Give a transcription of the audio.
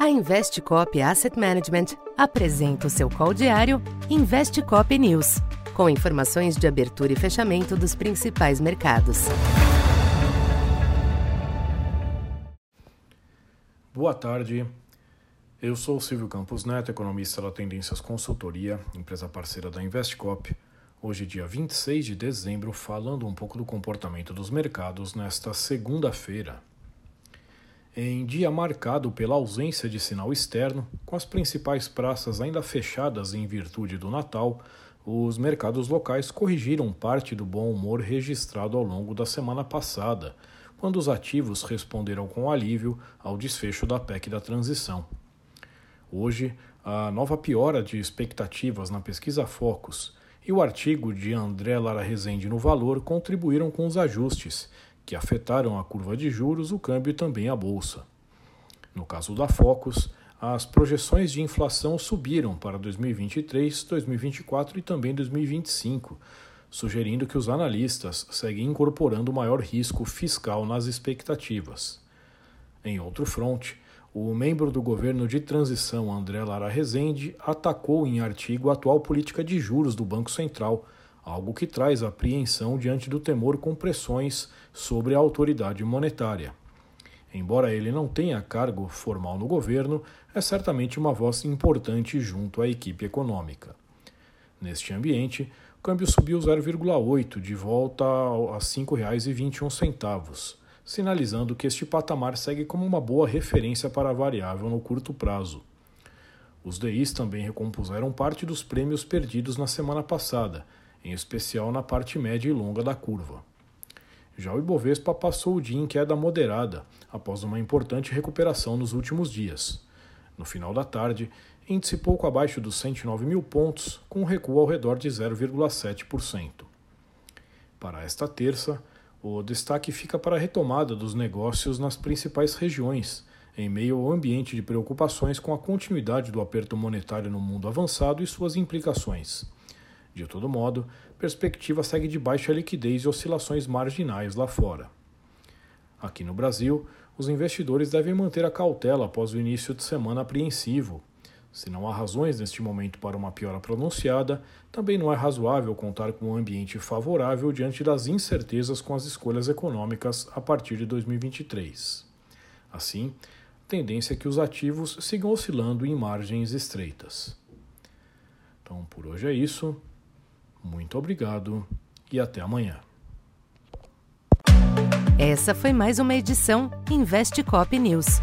A Investcop Asset Management apresenta o seu call diário Investcop News, com informações de abertura e fechamento dos principais mercados. Boa tarde. Eu sou Silvio Campos Neto, economista da Tendências Consultoria, empresa parceira da Investcop. Hoje, dia 26 de dezembro, falando um pouco do comportamento dos mercados nesta segunda-feira. Em dia marcado pela ausência de sinal externo, com as principais praças ainda fechadas em virtude do Natal, os mercados locais corrigiram parte do bom humor registrado ao longo da semana passada, quando os ativos responderam com alívio ao desfecho da PEC da transição. Hoje, a nova piora de expectativas na pesquisa Focus e o artigo de André Lara Rezende no Valor contribuíram com os ajustes que afetaram a curva de juros, o câmbio e também a bolsa. No caso da Focus, as projeções de inflação subiram para 2023, 2024 e também 2025, sugerindo que os analistas seguem incorporando maior risco fiscal nas expectativas. Em outro fronte, o membro do governo de transição André Lara Rezende atacou em artigo a atual política de juros do Banco Central algo que traz apreensão diante do temor com pressões sobre a autoridade monetária. Embora ele não tenha cargo formal no governo, é certamente uma voz importante junto à equipe econômica. Neste ambiente, o câmbio subiu 0,8 de volta a R$ 5,21, sinalizando que este patamar segue como uma boa referência para a variável no curto prazo. Os DIs também recompuseram parte dos prêmios perdidos na semana passada, em especial na parte média e longa da curva. Já o Ibovespa passou o dia em queda moderada, após uma importante recuperação nos últimos dias. No final da tarde, índice pouco abaixo dos 109 mil pontos, com um recuo ao redor de 0,7%. Para esta terça, o destaque fica para a retomada dos negócios nas principais regiões, em meio ao ambiente de preocupações com a continuidade do aperto monetário no mundo avançado e suas implicações. De todo modo, perspectiva segue de baixa liquidez e oscilações marginais lá fora. Aqui no Brasil, os investidores devem manter a cautela após o início de semana apreensivo. Se não há razões neste momento para uma piora pronunciada, também não é razoável contar com um ambiente favorável diante das incertezas com as escolhas econômicas a partir de 2023. Assim, a tendência é que os ativos sigam oscilando em margens estreitas. Então, por hoje é isso. Muito obrigado e até amanhã. Essa foi mais uma edição Investe Cop News.